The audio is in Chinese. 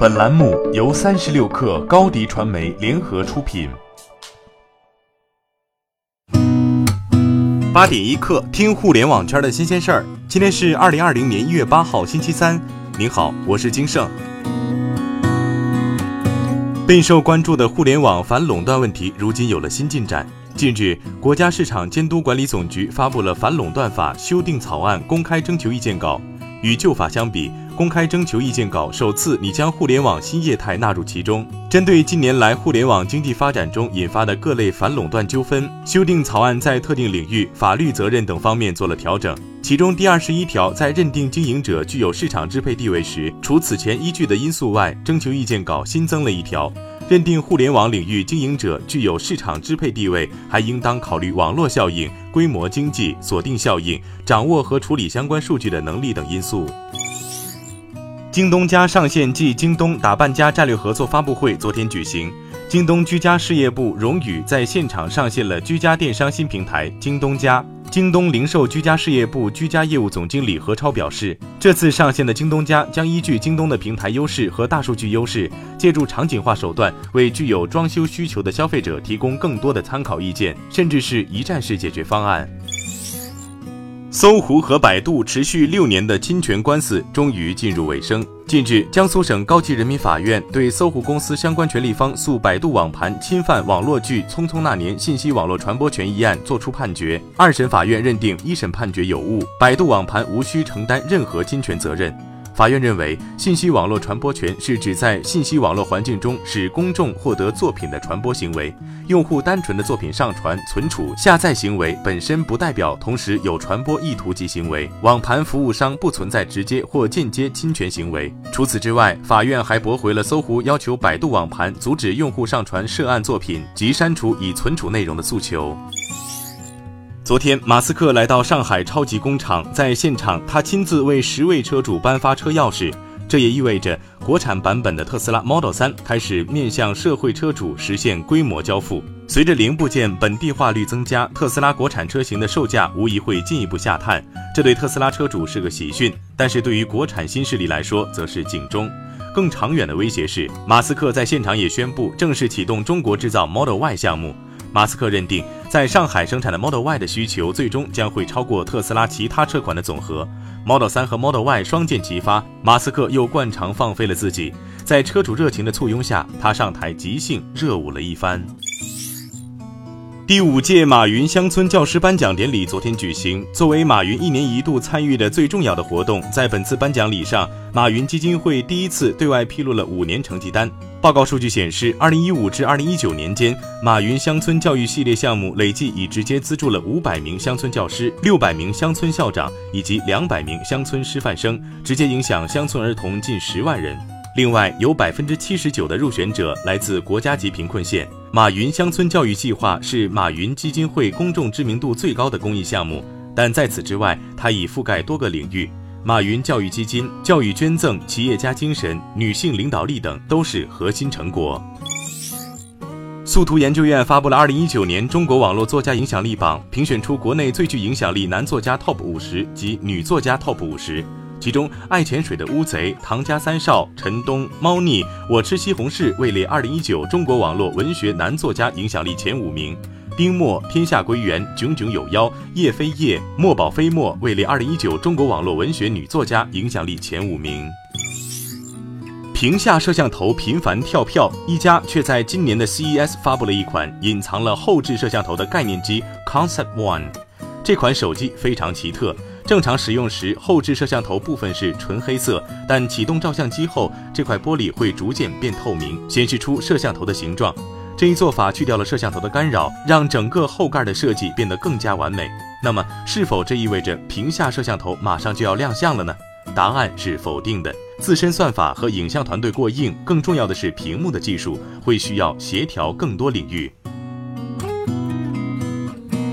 本栏目由三十六氪高低传媒联合出品。八点一刻，听互联网圈的新鲜事儿。今天是二零二零年一月八号，星期三。您好，我是金盛。备受关注的互联网反垄断问题，如今有了新进展。近日，国家市场监督管理总局发布了反垄断法修订草案公开征求意见稿。与旧法相比，公开征求意见稿首次拟将互联网新业态纳入其中。针对近年来互联网经济发展中引发的各类反垄断纠纷，修订草案在特定领域、法律责任等方面做了调整。其中第二十一条在认定经营者具有市场支配地位时，除此前依据的因素外，征求意见稿新增了一条。认定互联网领域经营者具有市场支配地位，还应当考虑网络效应、规模经济、锁定效应、掌握和处理相关数据的能力等因素。京东家上线暨京东打扮家战略合作发布会昨天举行，京东居家事业部荣宇在现场上线了居家电商新平台京东家。京东零售居家事业部居家业务总经理何超表示，这次上线的京东家将依据京东的平台优势和大数据优势，借助场景化手段，为具有装修需求的消费者提供更多的参考意见，甚至是一站式解决方案。搜狐和百度持续六年的侵权官司终于进入尾声。近日，江苏省高级人民法院对搜狐公司相关权利方诉百度网盘侵犯网络剧《匆匆那年》信息网络传播权一案作出判决。二审法院认定一审判决有误，百度网盘无需承担任何侵权责任。法院认为，信息网络传播权是指在信息网络环境中使公众获得作品的传播行为。用户单纯的作品上传、存储、下载行为本身不代表同时有传播意图及行为。网盘服务商不存在直接或间接侵权行为。除此之外，法院还驳回了搜狐要求百度网盘阻止用户上传涉案作品及删除已存储内容的诉求。昨天，马斯克来到上海超级工厂，在现场，他亲自为十位车主颁发车钥匙。这也意味着国产版本的特斯拉 Model 3开始面向社会车主实现规模交付。随着零部件本地化率增加，特斯拉国产车型的售价无疑会进一步下探。这对特斯拉车主是个喜讯，但是对于国产新势力来说，则是警钟。更长远的威胁是，马斯克在现场也宣布正式启动中国制造 Model Y 项目。马斯克认定，在上海生产的 Model Y 的需求最终将会超过特斯拉其他车款的总和。Model 3和 Model Y 双剑齐发，马斯克又惯常放飞了自己。在车主热情的簇拥下，他上台即兴热舞了一番。第五届马云乡村教师颁奖典礼昨天举行。作为马云一年一度参与的最重要的活动，在本次颁奖礼上，马云基金会第一次对外披露了五年成绩单。报告数据显示，二零一五至二零一九年间，马云乡村教育系列项目累计已直接资助了五百名乡村教师、六百名乡村校长以及两百名乡村师范生，直接影响乡村儿童近十万人。另外，有百分之七十九的入选者来自国家级贫困县。马云乡村教育计划是马云基金会公众知名度最高的公益项目，但在此之外，它已覆盖多个领域。马云教育基金、教育捐赠、企业家精神、女性领导力等都是核心成果。速图研究院发布了二零一九年中国网络作家影响力榜，评选出国内最具影响力男作家 TOP 五十及女作家 TOP 五十。其中，爱潜水的乌贼、唐家三少、陈东、猫腻、我吃西红柿位列二零一九中国网络文学男作家影响力前五名。丁墨、天下归元、炯炯有妖、叶飞叶、墨宝飞墨位列二零一九中国网络文学女作家影响力前五名。屏下摄像头频繁跳票，一加却在今年的 CES 发布了一款隐藏了后置摄像头的概念机 Concept One。这款手机非常奇特。正常使用时，后置摄像头部分是纯黑色，但启动照相机后，这块玻璃会逐渐变透明，显示出摄像头的形状。这一做法去掉了摄像头的干扰，让整个后盖的设计变得更加完美。那么，是否这意味着屏下摄像头马上就要亮相了呢？答案是否定的。自身算法和影像团队过硬，更重要的是屏幕的技术会需要协调更多领域。